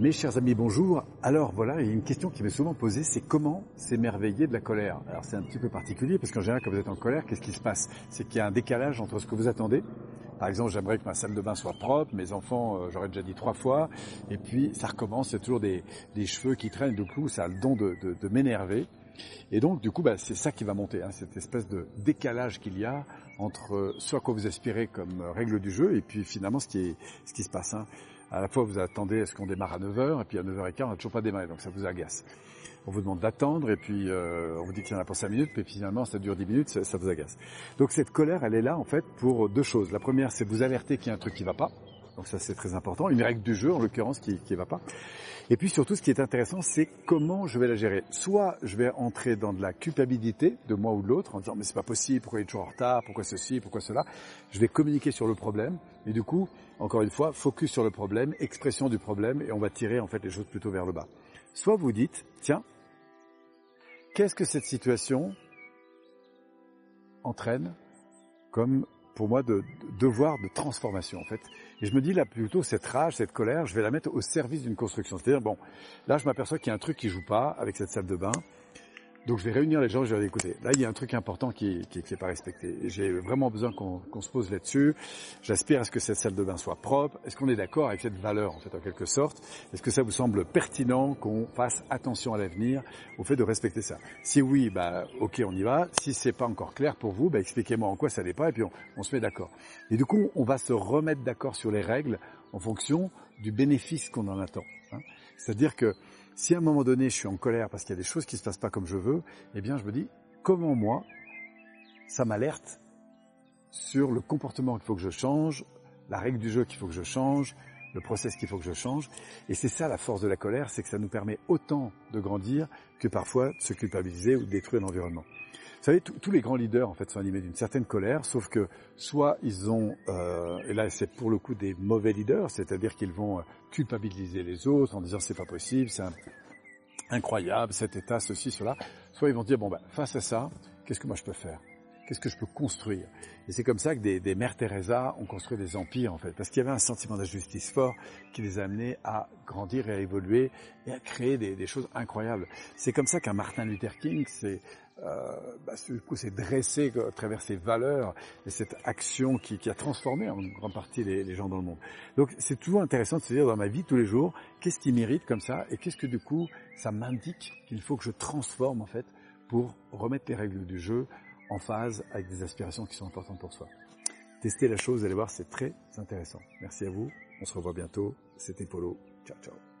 Mes chers amis, bonjour. Alors voilà, il y a une question qui m'est souvent posée, c'est comment s'émerveiller de la colère? Alors c'est un petit peu particulier parce qu'en général, quand vous êtes en colère, qu'est-ce qui se passe? C'est qu'il y a un décalage entre ce que vous attendez. Par exemple, j'aimerais que ma salle de bain soit propre, mes enfants, euh, j'aurais déjà dit trois fois, et puis ça recommence, il y a toujours des, cheveux qui traînent, du coup ça a le don de, m'énerver. Et donc, du coup, bah, c'est ça qui va monter, hein, cette espèce de décalage qu'il y a entre ce à quoi vous aspirez comme règle du jeu et puis finalement ce qui, est, ce qui se passe. Hein à la fois vous attendez à ce qu'on démarre à 9h, et puis à 9h15 on n'a toujours pas démarré, donc ça vous agace. On vous demande d'attendre, et puis euh, on vous dit qu'il y en a pour 5 minutes, puis finalement ça dure 10 minutes, ça, vous agace. Donc cette colère, elle est là en fait pour deux choses. La première, c'est vous alerter qu'il y a un truc qui va pas, donc ça c'est très important, une règle du jeu en l'occurrence qui ne va pas. Et puis surtout ce qui est intéressant c'est comment je vais la gérer. Soit je vais entrer dans de la culpabilité de moi ou de l'autre en disant mais c'est pas possible, pourquoi il est toujours en retard, pourquoi ceci, pourquoi cela. Je vais communiquer sur le problème et du coup, encore une fois, focus sur le problème, expression du problème et on va tirer en fait les choses plutôt vers le bas. Soit vous dites tiens, qu'est-ce que cette situation entraîne comme pour moi de, devoir de transformation en fait. Et je me dis là plutôt cette rage, cette colère, je vais la mettre au service d'une construction. C'est-à-dire bon, là je m'aperçois qu'il y a un truc qui joue pas avec cette salle de bain. Donc je vais réunir les gens, je vais dire écoutez, là il y a un truc important qui qui, qui est pas respecté. J'ai vraiment besoin qu'on se pose là-dessus. J'aspire à ce que cette salle de bain soit propre. Est-ce qu'on est, d'accord avec cette valeur en fait en quelque sorte? Est-ce que ça vous semble pertinent qu'on fasse attention à l'avenir au fait de respecter ça? Si oui, bah ok on y va. Si c'est pas encore clair pour vous, bah, expliquez-moi en quoi ça n'est pas et puis on, on se met d'accord. Et du coup on va se remettre d'accord sur les règles en fonction du bénéfice qu'on en attend. C'est-à-dire que si à un moment donné je suis en colère parce qu'il y a des choses qui se passent pas comme je veux, eh bien je me dis comment moi ça m'alerte sur le comportement qu'il faut que je change, la règle du jeu qu'il faut que je change, le process qu'il faut que je change. Et c'est ça la force de la colère, c'est que ça nous permet autant de grandir que parfois de se culpabiliser ou de détruire l'environnement. Vous savez, tous les grands leaders en fait sont animés d'une certaine colère, sauf que soit ils ont, euh, et là c'est pour le coup des mauvais leaders, c'est-à-dire qu'ils vont euh, culpabiliser les autres en disant c'est pas possible, c'est incroyable, cet état, ceci, cela. Soit ils vont dire bon ben face à ça, qu'est-ce que moi je peux faire? Qu'est-ce que je peux construire? Et c'est comme ça que des, des mères Teresa ont construit des empires en fait, parce qu'il y avait un sentiment d'injustice fort qui les a amenés à grandir et à évoluer et à créer des, des choses incroyables. C'est comme ça qu'un Martin Luther King s'est euh, bah, dressé à travers ses valeurs et cette action qui, qui a transformé en grande partie les, les, gens dans le monde. Donc c'est toujours intéressant de se dire dans ma vie tous les jours, qu'est-ce qui mérite comme ça et qu'est-ce que du coup ça m'indique qu'il faut que je transforme en fait pour remettre les règles du jeu en phase avec des aspirations qui sont importantes pour soi. Testez la chose, allez voir, c'est très intéressant. Merci à vous, on se revoit bientôt. C'était Polo. Ciao, ciao.